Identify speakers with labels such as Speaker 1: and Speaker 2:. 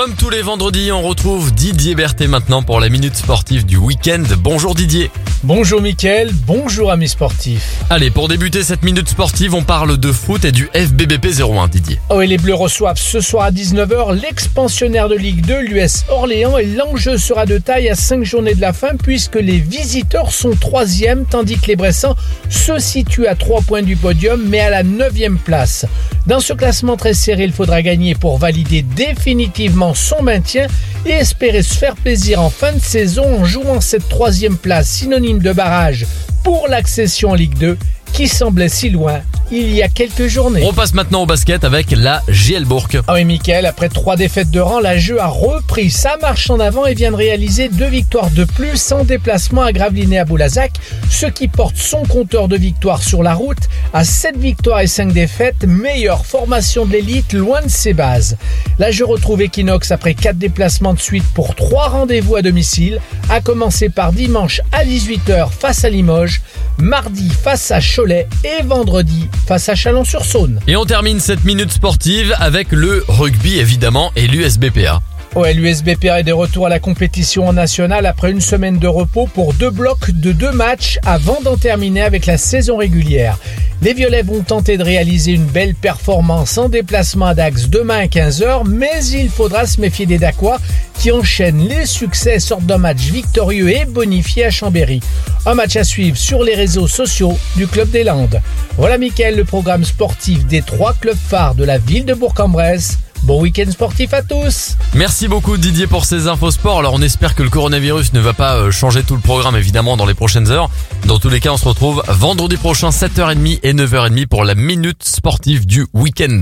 Speaker 1: Comme tous les vendredis, on retrouve Didier Berthet maintenant pour la minute sportive du week-end. Bonjour Didier.
Speaker 2: Bonjour Mickaël, bonjour amis sportifs.
Speaker 1: Allez, pour débuter cette minute sportive, on parle de foot et du FBBP 01 Didier.
Speaker 2: Oh et les Bleus reçoivent ce soir à 19h l'expansionnaire de Ligue 2, l'US Orléans, et l'enjeu sera de taille à 5 journées de la fin puisque les visiteurs sont troisième tandis que les Bressans se situent à 3 points du podium mais à la 9 place. Dans ce classement très serré, il faudra gagner pour valider définitivement son maintien et espérer se faire plaisir en fin de saison en jouant cette troisième place synonyme de barrage pour l'accession en Ligue 2 qui semblait si loin il y a quelques journées.
Speaker 1: On passe maintenant au basket avec la GL Bourg.
Speaker 2: Ah oui, Mickaël, après trois défaites de rang, la jeu a repris sa marche en avant et vient de réaliser deux victoires de plus en déplacement à Gravelines à Boulazac, ce qui porte son compteur de victoires sur la route à 7 victoires et 5 défaites, meilleure formation de l'élite loin de ses bases. La jeu retrouve Equinox après quatre déplacements de suite pour trois rendez-vous à domicile, à commencer par dimanche à 18h face à Limoges, mardi face à Cholet et vendredi face à Chalon-sur-Saône.
Speaker 1: Et on termine cette minute sportive avec le rugby évidemment et l'USBPA.
Speaker 2: Ouais, l'USBPA est de retour à la compétition nationale après une semaine de repos pour deux blocs de deux matchs avant d'en terminer avec la saison régulière. Les Violets vont tenter de réaliser une belle performance en déplacement à Dax demain à 15h, mais il faudra se méfier des Dacois qui enchaînent les succès sortent d'un match victorieux et bonifié à Chambéry. Un match à suivre sur les réseaux sociaux du Club des Landes. Voilà Mickaël, le programme sportif des trois clubs phares de la ville de Bourg-en-Bresse. Bon week-end sportif à tous
Speaker 1: Merci beaucoup Didier pour ces infos sport. Alors on espère que le coronavirus ne va pas euh, changer tout le programme évidemment dans les prochaines heures. Dans tous les cas on se retrouve vendredi prochain 7h30 et 9h30 pour la minute sportive du week-end.